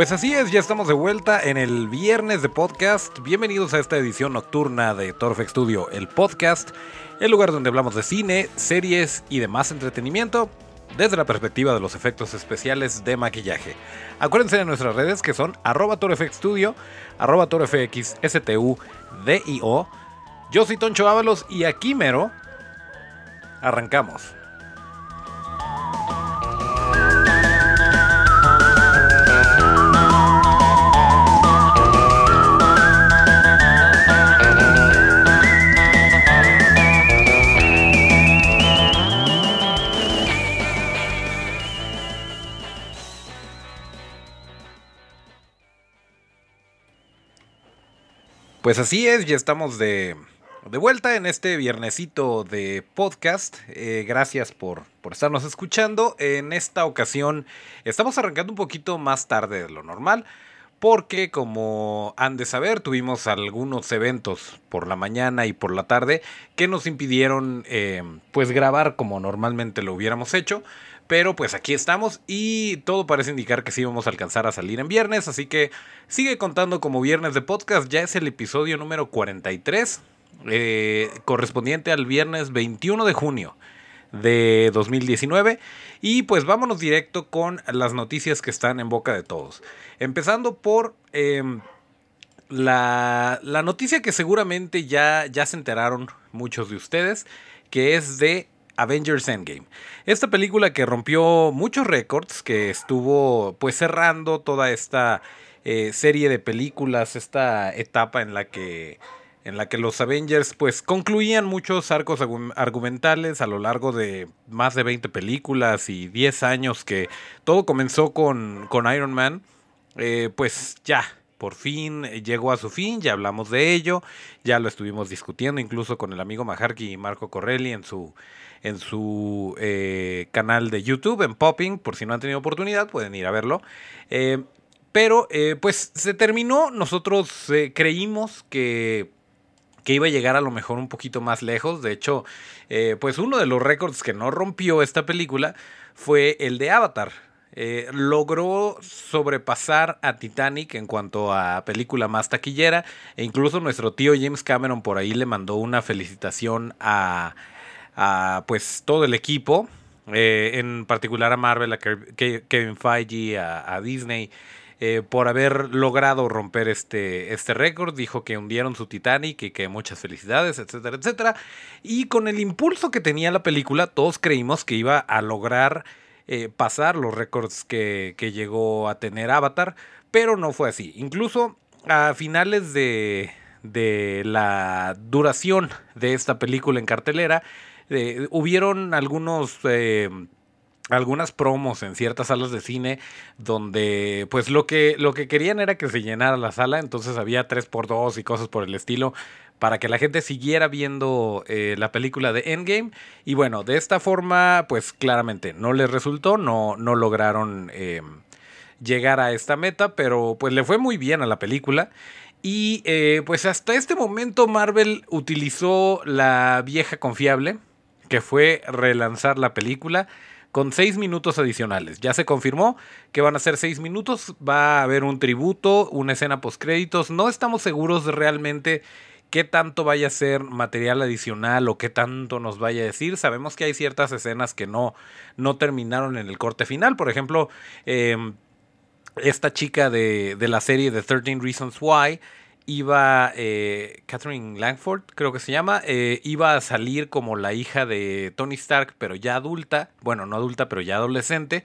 Pues así es, ya estamos de vuelta en el viernes de podcast. Bienvenidos a esta edición nocturna de Torfex Studio, el podcast, el lugar donde hablamos de cine, series y demás entretenimiento desde la perspectiva de los efectos especiales de maquillaje. Acuérdense de nuestras redes que son arroba torfxstudio, arroba torfxstudio. Yo soy Toncho Ábalos y aquí mero arrancamos. Pues así es, ya estamos de, vuelta en este viernesito de podcast. Eh, gracias por, por estarnos escuchando. En esta ocasión estamos arrancando un poquito más tarde de lo normal. Porque como han de saber, tuvimos algunos eventos por la mañana y por la tarde que nos impidieron eh, pues grabar como normalmente lo hubiéramos hecho. Pero pues aquí estamos y todo parece indicar que sí vamos a alcanzar a salir en viernes. Así que sigue contando como viernes de podcast. Ya es el episodio número 43. Eh, correspondiente al viernes 21 de junio de 2019. Y pues vámonos directo con las noticias que están en boca de todos. Empezando por em, la, la, noticia que seguramente ya, ya se enteraron muchos de ustedes, que es de Avengers Endgame. Esta película que rompió muchos récords, que estuvo pues cerrando toda esta eh, serie de películas, esta etapa en la que en la que los Avengers pues concluían muchos arcos argumentales a lo largo de más de 20 películas y 10 años que todo comenzó con, con Iron Man, eh, pues ya, por fin llegó a su fin, ya hablamos de ello, ya lo estuvimos discutiendo incluso con el amigo Majarki y Marco Corelli en su, en su eh, canal de YouTube, en Popping, por si no han tenido oportunidad, pueden ir a verlo. Eh, pero eh, pues se terminó, nosotros creímos que, que, iba a llegar a lo mejor un poquito más lejos, de hecho, pues uno de los récords que no rompió esta película fue el de Avatar. Logró sobrepasar a Titanic en cuanto a película más taquillera e incluso nuestro tío James Cameron por ahí le mandó una felicitación a, a pues todo el equipo, eh, en particular a Marvel, a Kevin Feige, a, Disney, eh, por haber logrado romper este, este récord. Dijo que hundieron su Titanic y que muchas felicidades, etcétera, etcétera. Y con el impulso que tenía la película, todos creímos que iba a lograr eh, pasar los récords que, que llegó a tener Avatar, pero no fue así. Incluso a finales de, de la duración de esta película en cartelera, eh, hubieron algunos... Eh, algunas promos en ciertas salas de cine donde pues lo que, lo que querían era que se llenara la sala, entonces había 3x2 y cosas por el estilo para que la gente siguiera viendo eh, la película de Endgame y bueno, de esta forma pues claramente no les resultó, no, no lograron llegar a esta meta, pero pues le fue muy bien a la película. Y pues hasta este momento Marvel utilizó la vieja confiable, que fue relanzar la película con seis minutos adicionales. Ya se confirmó que van a ser seis minutos, va a haber un tributo, una escena post créditos. No estamos seguros realmente qué tanto vaya a ser material adicional o qué tanto nos vaya a decir. Sabemos que hay ciertas escenas que no, no terminaron en el corte final. Por ejemplo, em, esta chica de, de la serie de 13 Reasons Why iba, eh, Catherine Langford, creo que se llama, eh, iba a salir como la hija de Tony Stark, pero ya adulta, bueno, no adulta, pero ya adolescente.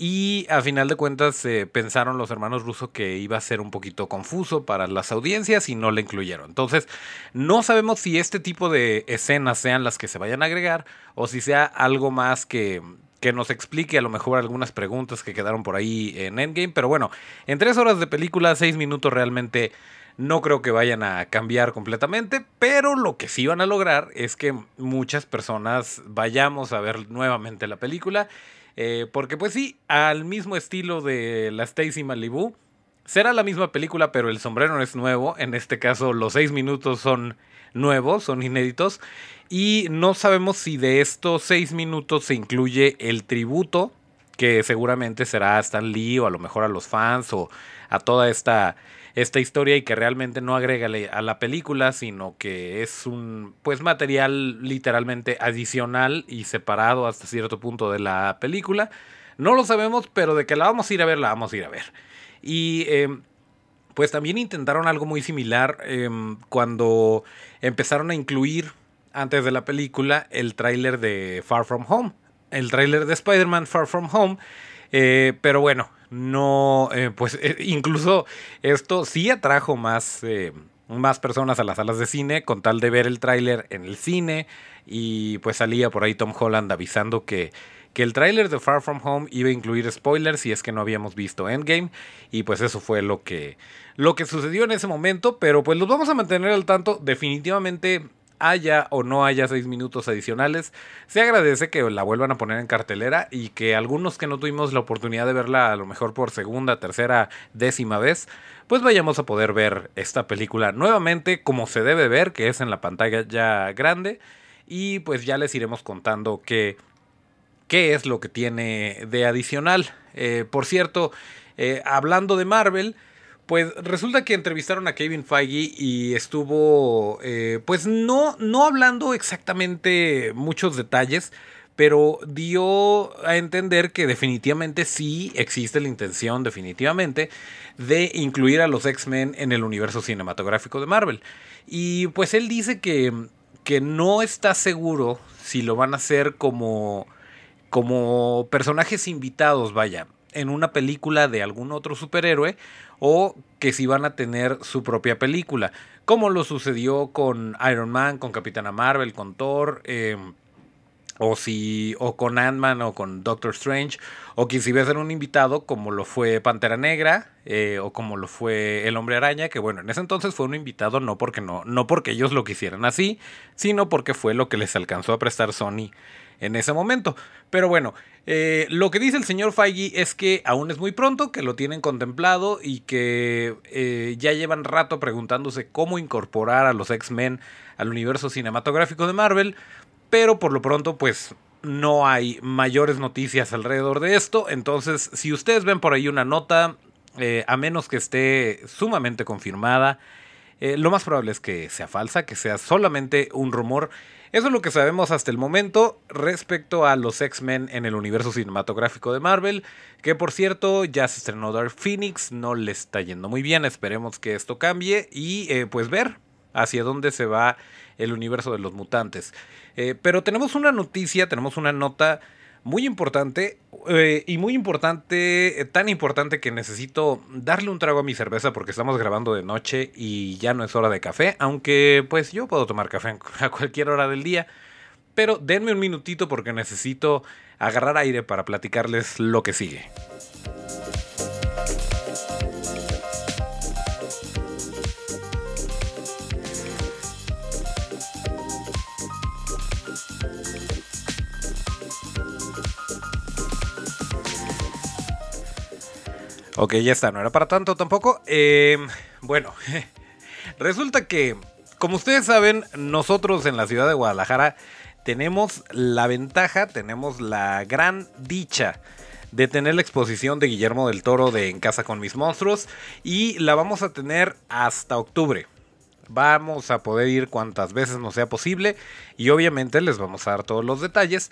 Y a final de cuentas pensaron los hermanos rusos que iba a ser un poquito confuso para las audiencias y no le incluyeron. Entonces, no sabemos si este tipo de escenas sean las que se vayan a agregar o si sea algo más que, que nos explique a lo mejor algunas preguntas que quedaron por ahí en Endgame. Pero bueno, en tres horas de película, seis minutos realmente no creo que vayan a cambiar completamente, pero lo que sí van a lograr es que muchas personas vayamos a ver nuevamente la película. Eh, porque pues sí, al mismo estilo de la Stacy Malibu, será la misma película, pero el sombrero es nuevo. En este caso, los seis minutos son nuevos, son inéditos. Y no sabemos si de estos seis minutos se incluye el tributo que seguramente será a Stan Lee o a lo mejor a los fans o a toda esta, esta historia y que realmente no agrega a la película, sino que es un pues material literalmente adicional y separado hasta cierto punto de la película. No lo sabemos, pero de que la vamos a ir a ver, la vamos a ir a ver. Y em, pues también intentaron algo muy similar em, cuando empezaron a incluir antes de la película el tráiler de Far From Home, el tráiler de Spider-Man Far From Home. Eh, pero bueno, no, eh, pues eh, incluso esto sí atrajo más, más personas a las salas de cine con tal de ver el tráiler en el cine y pues salía por ahí Tom Holland avisando que que el tráiler de Far From Home iba a incluir spoilers si es que no habíamos visto Endgame y pues eso fue lo que lo que sucedió en ese momento, pero pues los vamos a mantener al tanto. Definitivamente haya o no haya seis minutos adicionales. Se agradece que la vuelvan a poner en cartelera y que algunos que no tuvimos la oportunidad de verla a lo mejor por segunda, tercera, décima vez, pues vayamos a poder ver esta película nuevamente como se debe ver, que es en la pantalla ya grande. Y pues ya les iremos contando que qué es lo que tiene de adicional. Eh, por cierto, eh, hablando de Marvel, pues resulta que entrevistaron a Kevin Feige y estuvo, eh, pues no, no hablando exactamente muchos detalles, pero dio a entender que definitivamente sí existe la intención, definitivamente, de incluir a los X-Men en el universo cinematográfico de Marvel. Y pues él dice que, que no está seguro si lo van a hacer como como personajes invitados, vaya, en una película de algún otro superhéroe o que si van a tener su propia película, como lo sucedió con Iron Man, con Capitana Marvel, con Thor, em, o si o con Ant-Man o con Doctor Strange, o que si va a ser un invitado como lo fue Pantera Negra eh, o como lo fue El Hombre Araña, que bueno, en ese entonces fue un invitado no porque no, no porque ellos lo quisieran así, sino porque fue lo que les alcanzó a prestar Sony en ese momento. Pero bueno, eh, lo que dice el señor Feige es que aún es muy pronto, que lo tienen contemplado y que eh, ya llevan rato preguntándose cómo incorporar a los X-Men al universo cinematográfico de Marvel, pero por lo pronto pues no hay mayores noticias alrededor de esto, entonces si ustedes ven por ahí una nota, eh, a menos que esté sumamente confirmada, lo más probable es que sea falsa, que sea solamente un rumor eso es lo que sabemos hasta el momento respecto a los X-Men en el universo cinematográfico de Marvel, que por cierto ya se estrenó Dark Phoenix, no le está yendo muy bien, esperemos que esto cambie y eh, pues ver hacia dónde se va el universo de los mutantes. Eh, pero tenemos una noticia, tenemos una nota muy importante eh, y muy importante, eh, tan importante que necesito darle un trago a mi cerveza porque estamos grabando de noche y ya no es hora de café, aunque pues yo puedo tomar café a cualquier hora del día, pero denme un minutito porque necesito agarrar aire para platicarles lo que sigue. Ok, ya está, no era para tanto tampoco. Em, bueno, resulta que, como ustedes saben, nosotros en la ciudad de Guadalajara tenemos la ventaja, tenemos la gran dicha de tener la exposición de Guillermo del Toro de En Casa con mis monstruos y la vamos a tener hasta octubre. Vamos a poder ir cuantas veces nos sea posible y obviamente les vamos a dar todos los detalles.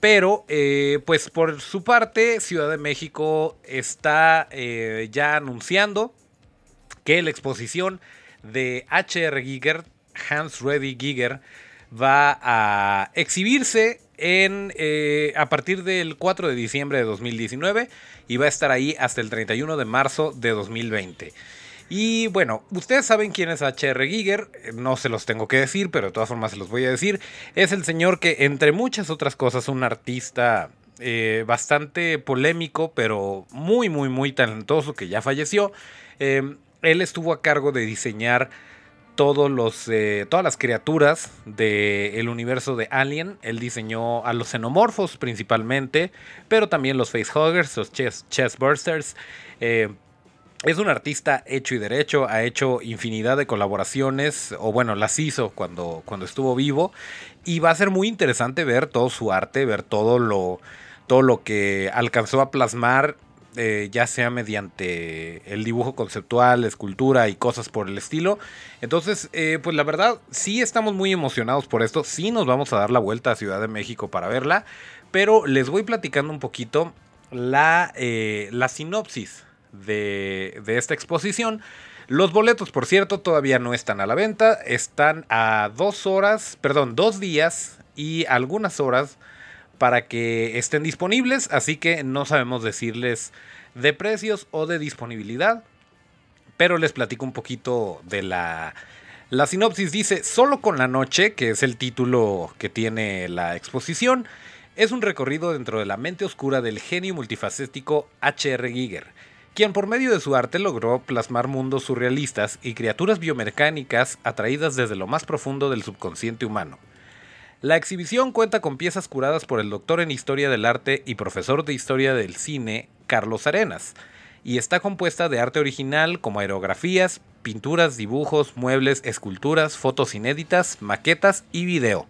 Pero, eh, pues por su parte, Ciudad de México está eh, ya anunciando que la exposición de HR Giger, Hans Reddy Giger, va a exhibirse en, eh, a partir del 4 de diciembre de 2019 y va a estar ahí hasta el 31 de marzo de 2020. Y bueno, ustedes saben quién es H.R. Giger, no se los tengo que decir, pero de todas formas se los voy a decir. Es el señor que, entre muchas otras cosas, un artista eh, bastante polémico, pero muy, muy, muy talentoso, que ya falleció. Eh, él estuvo a cargo de diseñar todos los, eh, todas las criaturas del universo de Alien. Él diseñó a los xenomorfos principalmente, pero también los facehuggers, los chest, chestbursters. Es un artista hecho y derecho, ha hecho infinidad de colaboraciones, o bueno, las hizo cuando, cuando estuvo vivo, y va a ser muy interesante ver todo su arte, ver todo lo, todo lo que alcanzó a plasmar, eh, ya sea mediante el dibujo conceptual, escultura y cosas por el estilo. Entonces, eh, pues la verdad, sí estamos muy emocionados por esto, sí nos vamos a dar la vuelta a Ciudad de México para verla, pero les voy platicando un poquito la, eh, la sinopsis de, esta exposición. Los boletos, por cierto, todavía no están a la venta. Están a dos horas, perdón, dos días y algunas horas para que estén disponibles. Así que no sabemos decirles de precios o de disponibilidad. Pero les platico un poquito de la... La sinopsis dice, solo con la noche, que es el título que tiene la exposición, es un recorrido dentro de la mente oscura del genio multifacético H.R. Giger quien por medio de su arte logró plasmar mundos surrealistas y criaturas biomecánicas atraídas desde lo más profundo del subconsciente humano. La exhibición cuenta con piezas curadas por el doctor en Historia del Arte y profesor de Historia del Cine, Carlos Arenas, y está compuesta de arte original como aerografías, pinturas, dibujos, muebles, esculturas, fotos inéditas, maquetas y video.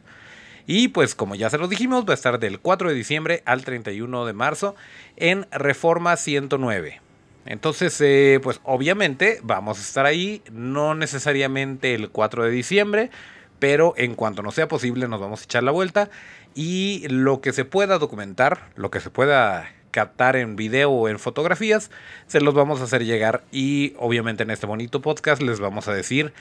Y pues como ya se lo dijimos, va a estar del 4 de diciembre al 31 de marzo en Reforma 109. Entonces, eh, pues obviamente vamos a estar ahí, no necesariamente el 4 de diciembre, pero en cuanto no sea posible nos vamos a echar la vuelta y lo que se pueda documentar, lo que se pueda captar en video o en fotografías, se los vamos a hacer llegar y obviamente en este bonito podcast les vamos a decir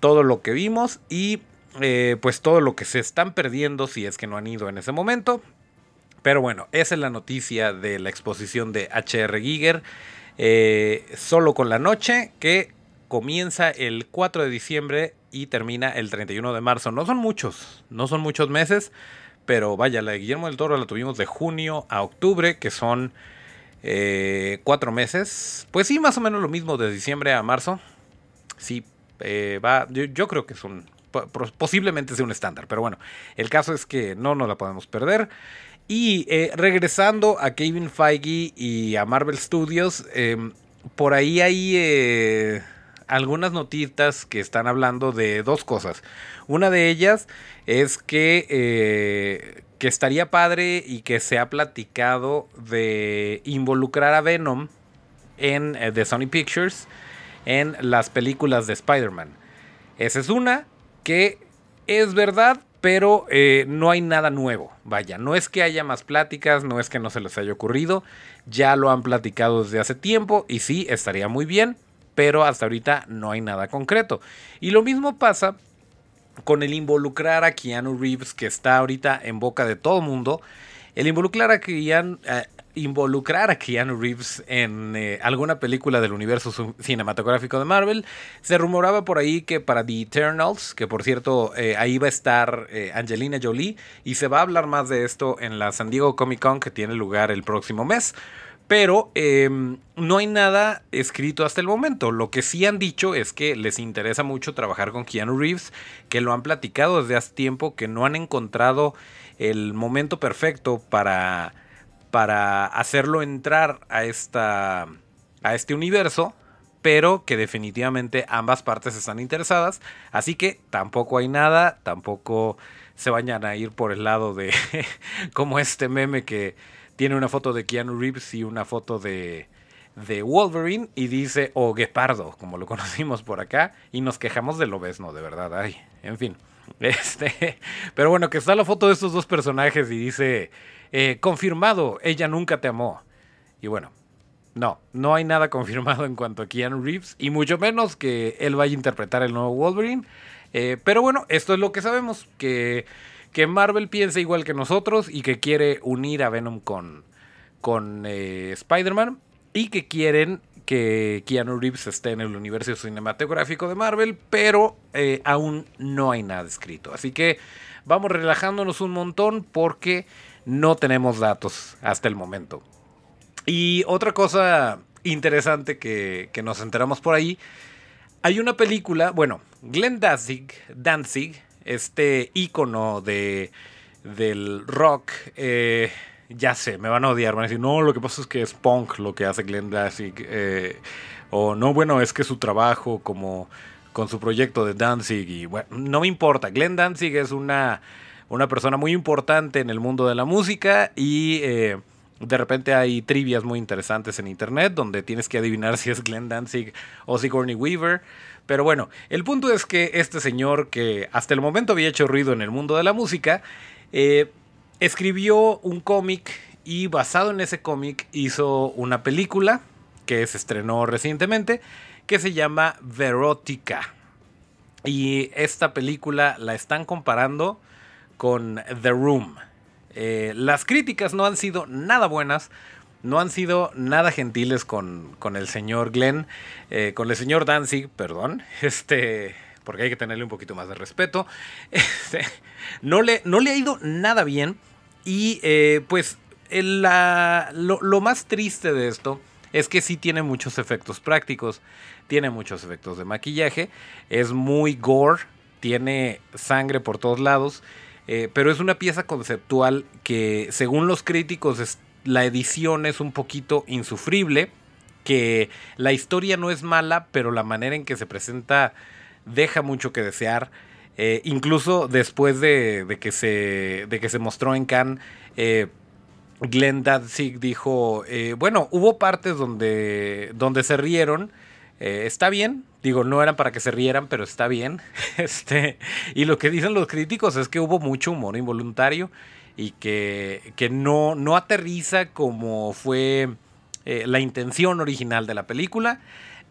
todo lo que vimos y eh, pues todo lo que se están perdiendo si es que no han ido en ese momento. Pero bueno, esa es la noticia de la exposición de HR Giger. Eh, solo con la noche que comienza el 4 de diciembre y termina el 31 de marzo. No son muchos, no son muchos meses, pero vaya, la de Guillermo del Toro la tuvimos de junio a octubre, que son eh, cuatro meses. Pues sí, más o menos lo mismo de diciembre a marzo. Sí, eh, va, yo, yo, creo que es un, posiblemente sea un estándar, pero bueno, el caso es que no nos la podemos perder. Y eh, regresando a Kevin Feige y a Marvel Studios, em, por ahí hay eh, algunas notitas que están hablando de dos cosas. Una de ellas es que, eh, que estaría padre y que se ha platicado de involucrar a Venom en The Sony Pictures en las películas de Spider-Man. Esa es una que es verdad, pero eh, no hay nada nuevo. Vaya, no es que haya más pláticas, no es que no se les haya ocurrido, ya lo han platicado desde hace tiempo y sí, estaría muy bien, pero hasta ahorita no hay nada concreto. Y lo mismo pasa con el involucrar a Keanu Reeves, que está ahorita en boca de todo mundo. El involucrar a Keanu, eh, involucrar a Keanu Reeves en eh, alguna película del universo cinematográfico de Marvel. Se rumoraba por ahí que para The Eternals, que por cierto eh, ahí va a estar eh, Angelina Jolie, y se va a hablar más de esto en la San Diego Comic Con que tiene lugar el próximo mes. Pero em, no hay nada escrito hasta el momento. Lo que sí han dicho es que les interesa mucho trabajar con Keanu Reeves, que lo han platicado desde hace tiempo, que no han encontrado el momento perfecto para para hacerlo entrar a, esta, a este universo, pero que definitivamente ambas partes están interesadas, así que tampoco hay nada, tampoco se vayan a ir por el lado de como este meme que tiene una foto de Keanu Reeves y una foto de, de Wolverine y dice o Guepardo, como lo conocimos por acá, y nos quejamos de lo no de verdad, ay, en fin. Este, pero bueno, que está la foto de estos dos personajes y dice eh, confirmado, ella nunca te amó. Y bueno, no, no hay nada confirmado en cuanto a Keanu Reeves, y mucho menos que él vaya a interpretar el nuevo Wolverine. Eh, pero bueno, esto es lo que sabemos, que, que, Marvel piensa igual que nosotros y que quiere unir a Venom con, con eh, Spider-Man y que quieren que Keanu Reeves esté en el universo cinematográfico de Marvel, pero aún no hay nada escrito. Así que vamos relajándonos un montón porque no tenemos datos hasta el momento. Y otra cosa interesante que, nos enteramos por ahí, hay una película, bueno, Glenn Danzig, Danzig este ícono de, del rock, eh, ya sé, me van a odiar, van a decir, no, lo que pasa es que es punk lo que hace Glenn Danzig, eh, o no, bueno, es que su trabajo como con su proyecto de Danzig, y no me importa, Glenn Danzig es una una persona muy importante en el mundo de la música y eh, De repente hay trivias muy interesantes en internet donde tienes que adivinar si es Glenn Danzig o Sigourney Weaver. Pero bueno, el punto es que este señor que hasta el momento había hecho ruido en el mundo de la música, eh, escribió un cómic y basado en ese cómic hizo una película que se estrenó recientemente que se llama Verótica. Y esta película la están comparando con The Room. Eh, las críticas no han sido nada buenas, no han sido nada gentiles con, el señor Glenn, eh, con el señor Danzig, perdón, este, porque hay que tenerle un poquito más de respeto. Este, no, le, no le ha ido nada bien y eh, pues lo, más triste de esto es que sí tiene muchos efectos prácticos, tiene muchos efectos de maquillaje, es muy gore, tiene sangre por todos lados, eh, pero es una pieza conceptual que según los críticos la edición es un poquito insufrible, que la historia no es mala, pero la manera en que se presenta deja mucho que desear. Eh, incluso después de, que se, de que se mostró en Cannes, eh, Glenn Danzig dijo, eh, bueno, hubo partes donde, donde se rieron, está bien, digo, no eran para que se rieran, pero está bien. este, y lo que dicen los críticos es que hubo mucho humor involuntario y que, que no, no aterriza como fue eh, la intención original de la película.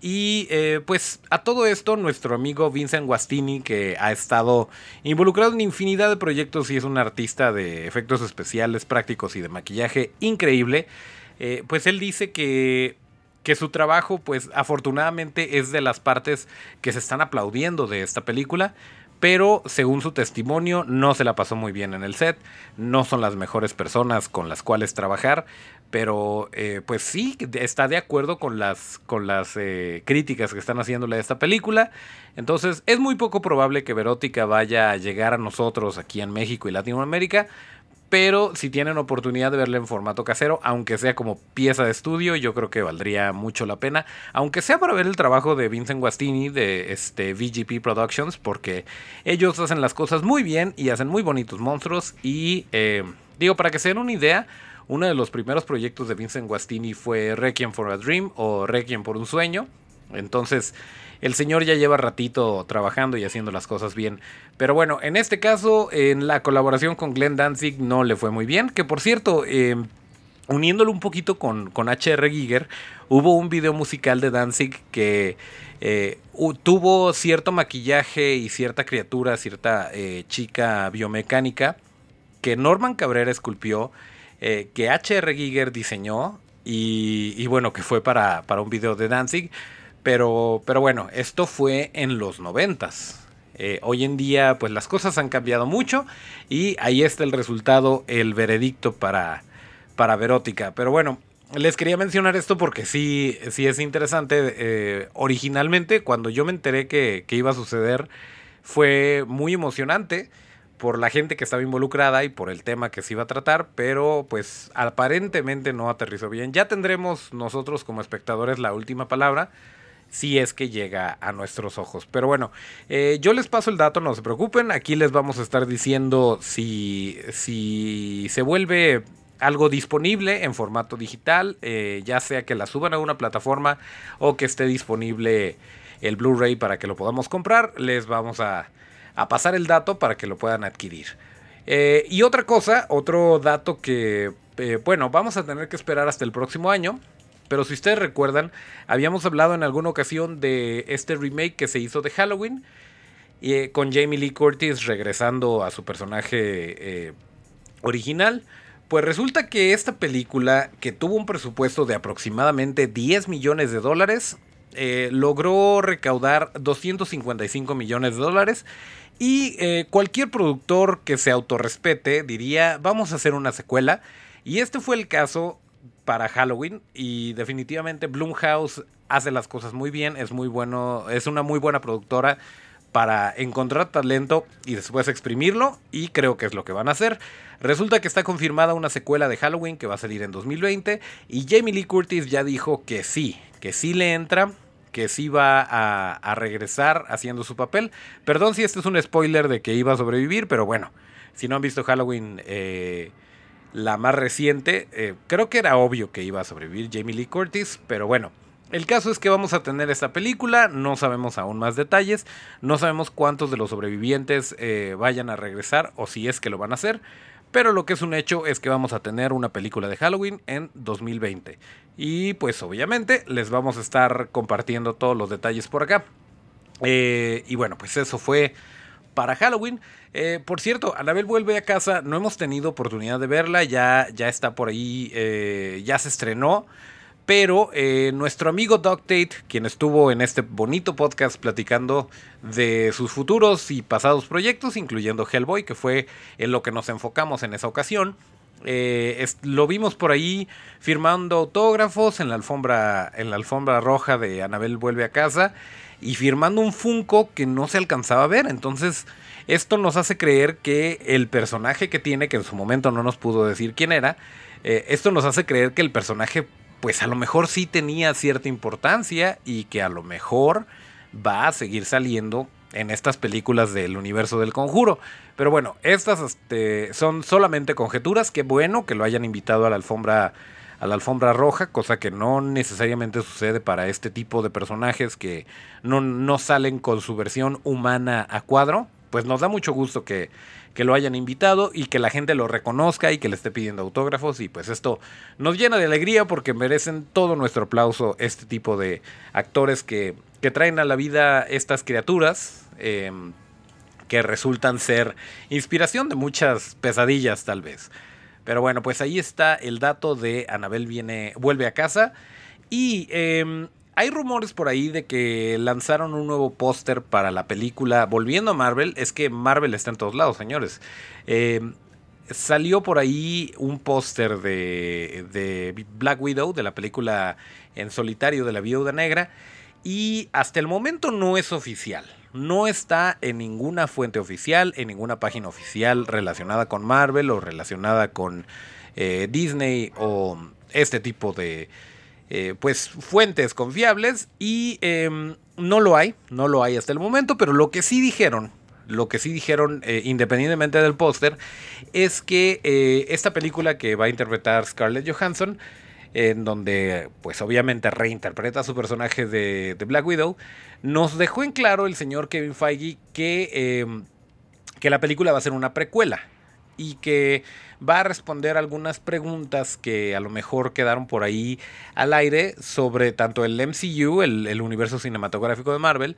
Y eh, pues a todo esto, nuestro amigo Vincent Guastini, que ha estado involucrado en infinidad de proyectos y es un artista de efectos especiales, prácticos y de maquillaje increíble, eh, pues él dice que, que su trabajo, pues afortunadamente es de las partes que se están aplaudiendo de esta película, pero según su testimonio no se la pasó muy bien en el set, no son las mejores personas con las cuales trabajar, pero eh, pues sí, está de acuerdo con las, con las eh, críticas que están haciéndole a esta película. Entonces es muy poco probable que Verótica vaya a llegar a nosotros aquí en México y Latinoamérica. Pero si tienen oportunidad de verla en formato casero, aunque sea como pieza de estudio, yo creo que valdría mucho la pena. Aunque sea para ver el trabajo de Vincent Guastini de este VGP Productions, porque ellos hacen las cosas muy bien y hacen muy bonitos monstruos. Y eh, digo, para que se den una idea, uno de los primeros proyectos de Vincent Guastini fue Requiem for a Dream o Requiem por un sueño. Entonces, el señor ya lleva ratito trabajando y haciendo las cosas bien. Pero bueno, en este caso, en la colaboración con Glenn Danzig no le fue muy bien. Que por cierto, eh, uniéndolo un poquito con, con HR Giger, hubo un video musical de Danzig que eh, tuvo cierto maquillaje y cierta criatura, cierta eh, chica biomecánica que Norman Cabrera esculpió eh, que H.R. Giger diseñó y, bueno, que fue para, para, un video de Danzig. Pero, pero bueno, esto fue en los noventas. Eh, hoy en día, pues las cosas han cambiado mucho y ahí está el resultado, el veredicto para, para Verótica. Pero bueno, les quería mencionar esto porque sí, sí es interesante. Eh, originalmente, cuando yo me enteré que, que iba a suceder, fue muy emocionante por la gente que estaba involucrada y por el tema que se iba a tratar, pero pues aparentemente no aterrizó bien. Ya tendremos nosotros como espectadores la última palabra si es que llega a nuestros ojos. Pero bueno, eh, yo les paso el dato, no se preocupen, aquí les vamos a estar diciendo si, si se vuelve algo disponible en formato digital, eh, ya sea que la suban a una plataforma o que esté disponible el Blu-ray para que lo podamos comprar, les vamos a a pasar el dato para que lo puedan adquirir. Eh, y otra cosa, otro dato que, bueno, vamos a tener que esperar hasta el próximo año. Pero si ustedes recuerdan, habíamos hablado en alguna ocasión de este remake que se hizo de Halloween. Eh, con Jamie Lee Curtis regresando a su personaje original. Pues resulta que esta película, que tuvo un presupuesto de aproximadamente 10 millones de dólares, logró recaudar 255 millones de dólares y eh, cualquier productor que se autorrespete diría, vamos a hacer una secuela. Y este fue el caso para Halloween. Y definitivamente Blumhouse hace las cosas muy bien. Es muy bueno. Es una muy buena productora para encontrar talento y después exprimirlo. Y creo que es lo que van a hacer. Resulta que está confirmada una secuela de Halloween que va a salir en 2020. Y Jamie Lee Curtis ya dijo que sí, que sí le entra que sí va a, regresar haciendo su papel. Perdón si este es un spoiler de que iba a sobrevivir, pero bueno, si no han visto Halloween, eh, la más reciente. Eh, creo que era obvio que iba a sobrevivir Jamie Lee Curtis, pero bueno. El caso es que vamos a tener esta película, no sabemos aún más detalles, no sabemos cuántos de los sobrevivientes eh, vayan a regresar o si es que lo van a hacer, pero lo que es un hecho es que vamos a tener una película de Halloween en 2020. Y pues obviamente les vamos a estar compartiendo todos los detalles por acá. Eh, y bueno, pues eso fue para Halloween. Eh, por cierto, Anabel vuelve a casa. No hemos tenido oportunidad de verla. Ya, ya está por ahí. Eh, ya se estrenó. Pero nuestro amigo Doc Tate, quien estuvo en este bonito podcast platicando de sus futuros y pasados proyectos, incluyendo Hellboy, que fue en lo que nos enfocamos en esa ocasión, lo vimos por ahí firmando autógrafos en la alfombra, en la alfombra roja de Anabel vuelve a casa y firmando un Funko que no se alcanzaba a ver. Entonces, esto nos hace creer que el personaje que tiene, que en su momento no nos pudo decir quién era, eh, esto nos hace creer que el personaje, pues a lo mejor sí tenía cierta importancia y que a lo mejor va a seguir saliendo en estas películas del universo del conjuro. Pero bueno, estas este, son solamente conjeturas. Qué bueno que lo hayan invitado a la alfombra a la alfombra roja, cosa que no necesariamente sucede para este tipo de personajes que no, no salen con su versión humana a cuadro. Pues nos da mucho gusto que, que lo hayan invitado y que la gente lo reconozca y que le esté pidiendo autógrafos. Y pues esto nos llena de alegría porque merecen todo nuestro aplauso este tipo de actores que, que traen a la vida estas criaturas. Em, que resultan ser inspiración de muchas pesadillas tal vez. Pero bueno, pues ahí está el dato de Anabel viene, vuelve a casa. Y em, hay rumores por ahí de que lanzaron un nuevo póster para la película. Volviendo a Marvel, es que Marvel está en todos lados, señores. Em, salió por ahí un póster de, de Black Widow, de la película en solitario de la Viuda Negra. Y hasta el momento no es oficial no está en ninguna fuente oficial, en ninguna página oficial relacionada con Marvel o relacionada con eh, Disney o este tipo de eh, pues fuentes confiables y em, no lo hay, no lo hay hasta el momento, pero lo que sí dijeron, lo que sí dijeron eh, independientemente del póster es que esta película que va a interpretar Scarlett Johansson en donde pues obviamente reinterpreta su personaje de, Black Widow, nos dejó en claro el señor Kevin Feige que, em, que la película va a ser una precuela y que va a responder algunas preguntas que a lo mejor quedaron por ahí al aire sobre tanto el MCU, el universo cinematográfico de Marvel,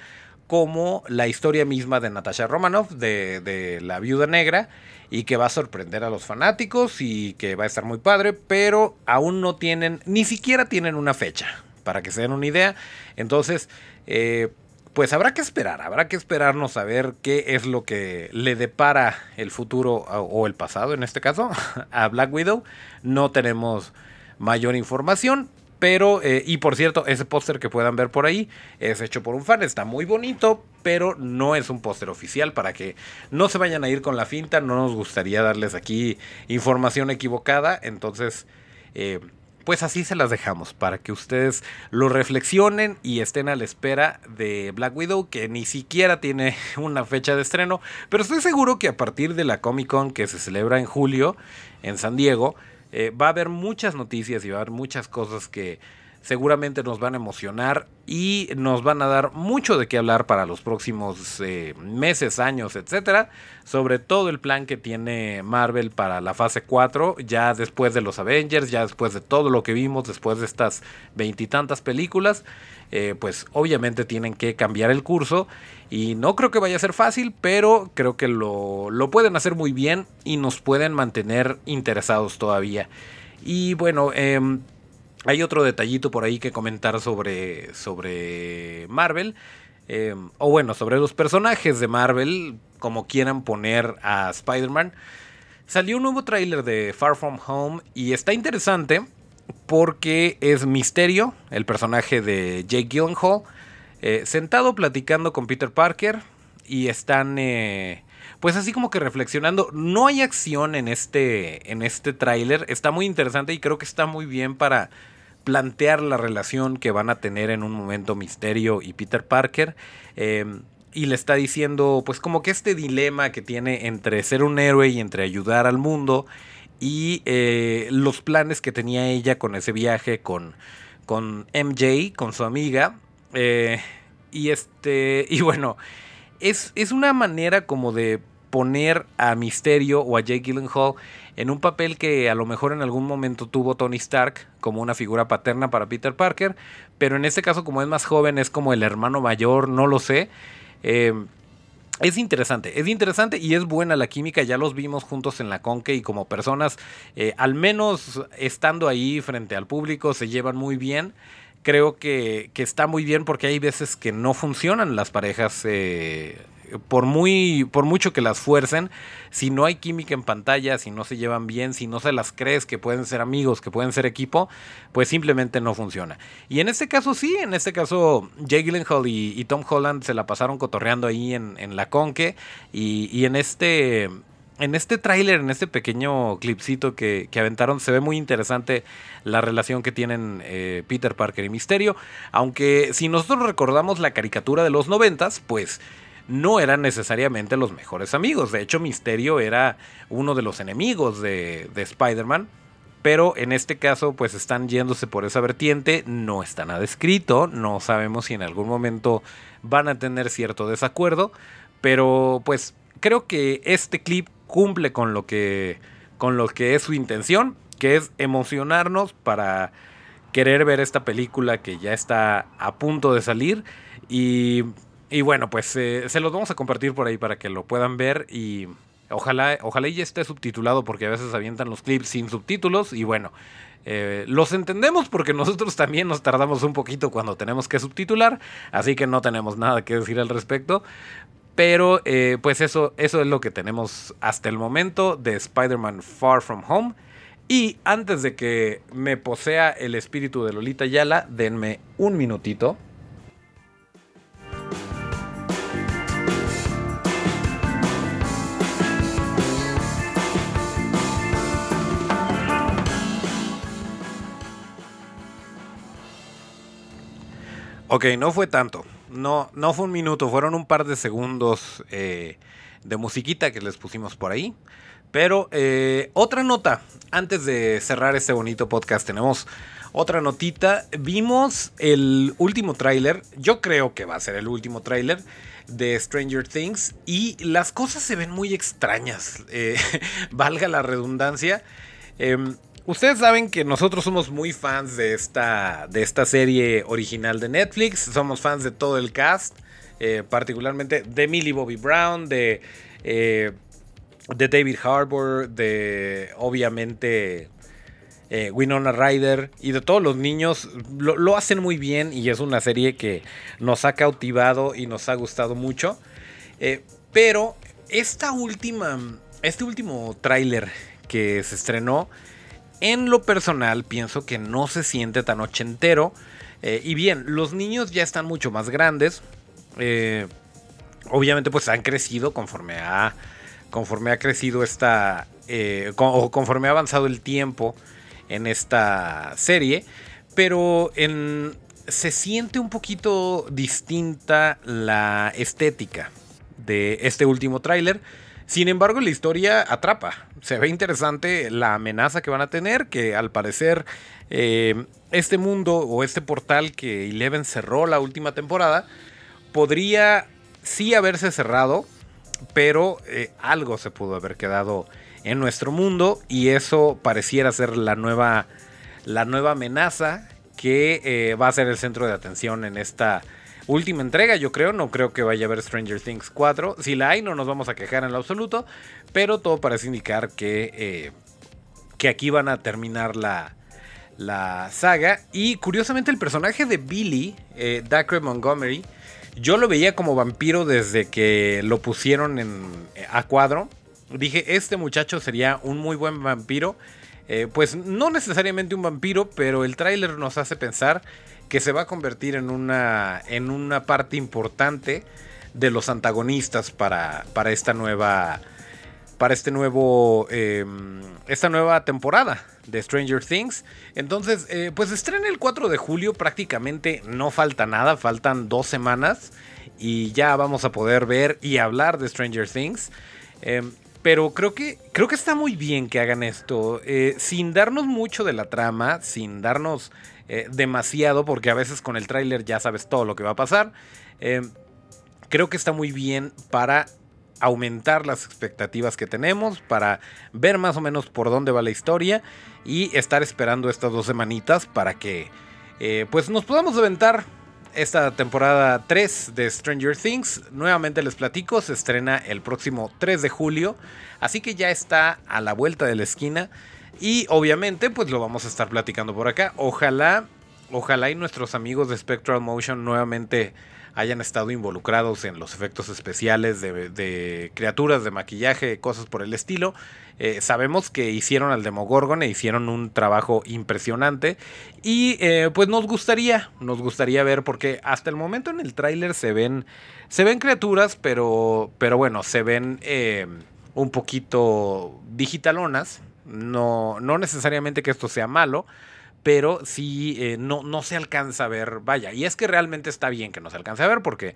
como la historia misma de Natasha Romanoff, de, de, la viuda negra, y que va a sorprender a los fanáticos y que va a estar muy padre, pero aún no tienen, ni siquiera tienen una fecha, para que se den una idea. Entonces, eh, pues habrá que esperar, habrá que esperarnos a ver qué es lo que le depara el futuro o el pasado en este caso a Black Widow. No tenemos mayor información, pero, eh, y por cierto, ese póster que puedan ver por ahí es hecho por un fan, está muy bonito, pero no es un póster oficial para que no se vayan a ir con la finta, no nos gustaría darles aquí información equivocada, entonces... Eh, pues así se las dejamos para que ustedes lo reflexionen y estén a la espera de Black Widow que ni siquiera tiene una fecha de estreno, pero estoy seguro que a partir de la Comic Con que se celebra en julio en San Diego, eh, va a haber muchas noticias y va a haber muchas cosas que seguramente nos van a emocionar y nos van a dar mucho de qué hablar para los próximos eh, meses, años, etcétera. Sobre todo el plan que tiene Marvel para la fase 4, ya después de los Avengers, ya después de todo lo que vimos, después de estas veintitantas películas. Eh, pues obviamente tienen que cambiar el curso y no creo que vaya a ser fácil, pero creo que lo, lo pueden hacer muy bien y nos pueden mantener interesados todavía. Y bueno, eh, hay otro detallito por ahí que comentar sobre, sobre Marvel. Eh, o bueno, sobre los personajes de Marvel, como quieran poner a Spider-Man. Salió un nuevo tráiler de Far From Home y está interesante porque es Misterio, el personaje de Jake Gyllenhaal, eh, sentado platicando con Peter Parker y están eh, pues así como que reflexionando. No hay acción en este, en este tráiler, está muy interesante y creo que está muy bien para plantear la relación que van a tener en un momento Misterio y Peter Parker. Em, y le está diciendo, pues como que este dilema que tiene entre ser un héroe y entre ayudar al mundo. y eh, los planes que tenía ella con ese viaje con, con MJ, con su amiga. Eh, y este. Y bueno. Es, es una manera como de poner a Misterio o a Jake Gyllenhaal en un papel que a lo mejor en algún momento tuvo Tony Stark como una figura paterna para Peter Parker, pero en este caso como es más joven es como el hermano mayor, no lo sé. Eh, es interesante, es interesante y es buena la química, ya los vimos juntos en la Conque y como personas, eh, al menos estando ahí frente al público, se llevan muy bien creo que, que, está muy bien porque hay veces que no funcionan las parejas eh, por muy por mucho que las fuercen, si no hay química en pantalla, si no se llevan bien, si no se las crees que pueden ser amigos, que pueden ser equipo, pues simplemente no funciona. Y en este caso sí, en este caso Jake Gyllenhaal y, Tom Holland se la pasaron cotorreando ahí en, en la conque y, y en este en este tráiler, en este pequeño clipcito que, que, aventaron, se ve muy interesante la relación que tienen eh, Peter Parker y Misterio. Aunque si nosotros recordamos la caricatura de los noventas, pues no eran necesariamente los mejores amigos. De hecho, Misterio era uno de los enemigos de, Spider-Man. Pero en este caso, pues están yéndose por esa vertiente. No está nada escrito. No sabemos si en algún momento van a tener cierto desacuerdo. Pero pues creo que este clip cumple con lo que, con lo que es su intención. Que es emocionarnos para querer ver esta película que ya está a punto de salir. Y y bueno, pues eh, se los vamos a compartir por ahí para que lo puedan ver y ojalá, ojalá ya esté subtitulado porque a veces avientan los clips sin subtítulos y bueno, eh, los entendemos porque nosotros también nos tardamos un poquito cuando tenemos que subtitular, así que no tenemos nada que decir al respecto. Pero eh, pues eso, eso es lo que tenemos hasta el momento de Spider-Man Far From Home. Y antes de que me posea el espíritu de Lolita Yala, denme un minutito Ok, no fue tanto. No, no fue un minuto, fueron un par de segundos eh, de musiquita que les pusimos por ahí. Pero eh, otra nota, antes de cerrar este bonito podcast, tenemos otra notita. Vimos el último tráiler, yo creo que va a ser el último tráiler de Stranger Things y las cosas se ven muy extrañas, eh, valga la redundancia. Ustedes saben que nosotros somos muy fans de esta, de esta serie original de Netflix. Somos fans de todo el cast. Eh, particularmente de Millie Bobby Brown, de, eh, de David Harbour, de obviamente eh, Winona Ryder y de todos los niños. Lo, lo, hacen muy bien y es una serie que nos ha cautivado y nos ha gustado mucho. pero esta última, este último tráiler que se estrenó en lo personal, pienso que no se siente tan ochentero. Eh, y bien, los niños ya están mucho más grandes. Eh, obviamente, pues han crecido conforme ha, conforme ha crecido esta. Eh, o conforme ha avanzado el tiempo en esta serie. Pero se siente un poquito distinta la estética de este último tráiler. Sin embargo, la historia atrapa. Se ve interesante la amenaza que van a tener, que al parecer eh, este mundo o este portal que Eleven cerró la última temporada podría sí haberse cerrado, pero eh, algo se pudo haber quedado en nuestro mundo y eso pareciera ser la nueva, la nueva amenaza que eh, va a ser el centro de atención en esta última entrega, yo creo. No creo que vaya a haber Stranger Things 4. Si la hay, no nos vamos a quejar en lo absoluto. Pero todo parece indicar que, eh, que aquí van a terminar la, la saga. Y curiosamente el personaje de Billy, eh, Montgomery, yo lo veía como vampiro desde que lo pusieron en, a cuadro. Dije, este muchacho sería un muy buen vampiro. Eh, pues no necesariamente un vampiro, pero el tráiler nos hace pensar que se va a convertir en una, en una parte importante de los antagonistas para, para esta nueva para este nuevo em, esta nueva temporada de Stranger Things. Entonces eh, pues estrena el 4 de julio prácticamente no falta nada faltan dos semanas y ya vamos a poder ver y hablar de Stranger Things. Em, pero creo que, creo que está muy bien que hagan esto, eh, sin darnos mucho de la trama, sin darnos eh, demasiado, porque a veces con el tráiler ya sabes todo lo que va a pasar. Eh, creo que está muy bien para aumentar las expectativas que tenemos, para ver más o menos por dónde va la historia y estar esperando estas dos semanitas para que pues nos podamos aventar esta temporada 3 de Stranger Things. Nuevamente les platico, se estrena el próximo 3 de julio, así que ya está a la vuelta de la esquina y obviamente pues lo vamos a estar platicando por acá. Ojalá, ojalá y nuestros amigos de Spectral Motion nuevamente hayan estado involucrados en los efectos especiales de, criaturas, de maquillaje, cosas por el estilo. Eh, sabemos que hicieron al Demogorgon e hicieron un trabajo impresionante. Y eh, pues nos gustaría, nos gustaría ver, porque hasta el momento en el tráiler se ven, se ven criaturas, pero, pero bueno, se ven eh, un poquito digitalonas. No, no necesariamente que esto sea malo, pero sí eh, no, no se alcanza a ver, vaya, y es que realmente está bien que no se alcance a ver porque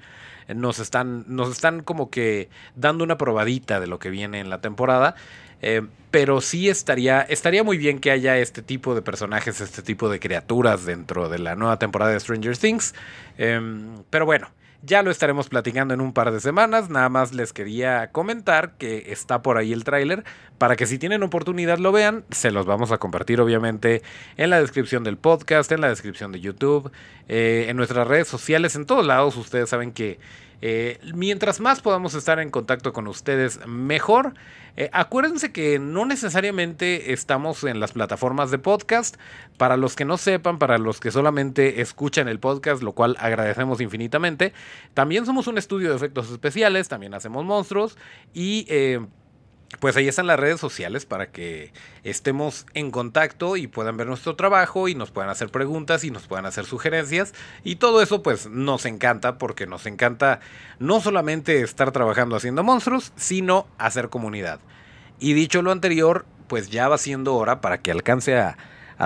nos están, nos están como que dando una probadita de lo que viene en la temporada. Eh, pero sí estaría, estaría muy bien que haya este tipo de personajes, este tipo de criaturas dentro de la nueva temporada de Stranger Things. Em, pero bueno, ya lo estaremos platicando en un par de semanas. Nada más les quería comentar que está por ahí el tráiler para que si tienen oportunidad lo vean. Se los vamos a compartir obviamente en la descripción del podcast, en la descripción de YouTube, eh, en nuestras redes sociales, en todos lados. Ustedes saben que eh, mientras más podamos estar en contacto con ustedes, mejor. Eh, acuérdense que no necesariamente estamos en las plataformas de podcast. Para los que no sepan, para los que solamente escuchan el podcast, lo cual agradecemos infinitamente. También somos un estudio de efectos especiales, también hacemos monstruos y... Eh, pues ahí están las redes sociales para que estemos en contacto y puedan ver nuestro trabajo y nos puedan hacer preguntas y nos puedan hacer sugerencias. Y todo eso pues nos encanta porque nos encanta no solamente estar trabajando haciendo monstruos, sino hacer comunidad. Y dicho lo anterior, pues ya va siendo hora para que alcance a,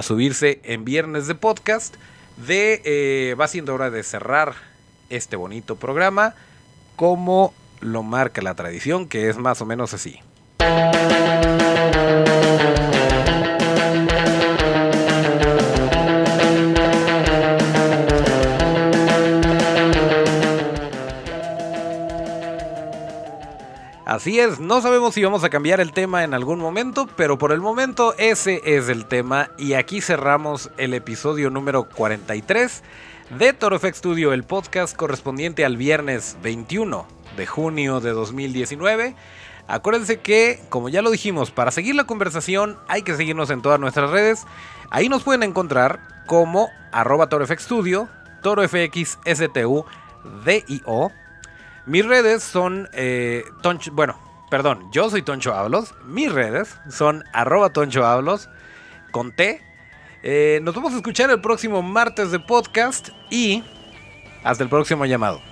subirse en viernes de podcast. De, eh, va siendo hora de cerrar este bonito programa como lo marca la tradición, que es más o menos así. Así es, no sabemos si vamos a cambiar el tema en algún momento, pero por el momento ese es el tema y aquí cerramos el episodio número 43 de Toro FX Studio, el podcast correspondiente al viernes 21 de junio de 2019. Acuérdense que, como ya lo dijimos, para seguir la conversación hay que seguirnos en todas nuestras redes. Ahí nos pueden encontrar como arroba ToroFXStudio, ToroFXSTU, DIO. Mis redes son, eh, bueno, perdón, yo soy Toncho Hablos. Mis redes son arroba Toncho con T. Eh, nos vamos a escuchar el próximo martes de podcast y hasta el próximo llamado.